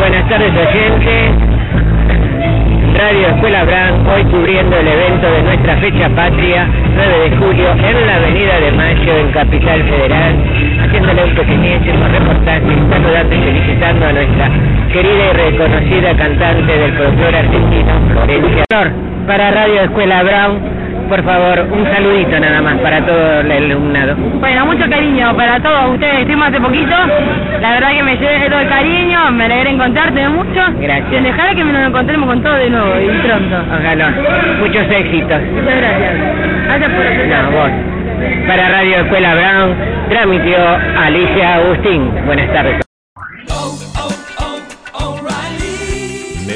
Buenas tardes oyentes. Radio Escuela Brown, hoy cubriendo el evento de nuestra fecha patria, 9 de julio, en la Avenida de Mayo, en Capital Federal, haciéndole un pequeñísimo reportaje, saludando y felicitando a nuestra querida y reconocida cantante del folclore argentino, Florencia. Para Radio Escuela Brown, por favor, un saludito nada más para todo el alumnado. Bueno, mucho cariño para todos ustedes. Estuvimos hace poquito. La verdad que me llevé todo el cariño. Me alegré encontrarte mucho. Gracias. Dejar que nos encontremos con todo de nuevo y pronto. Ojalá. Muchos éxitos. Muchas gracias. Gracias por No, vos. Para Radio Escuela Brown, transmitió Alicia Agustín. Buenas tardes.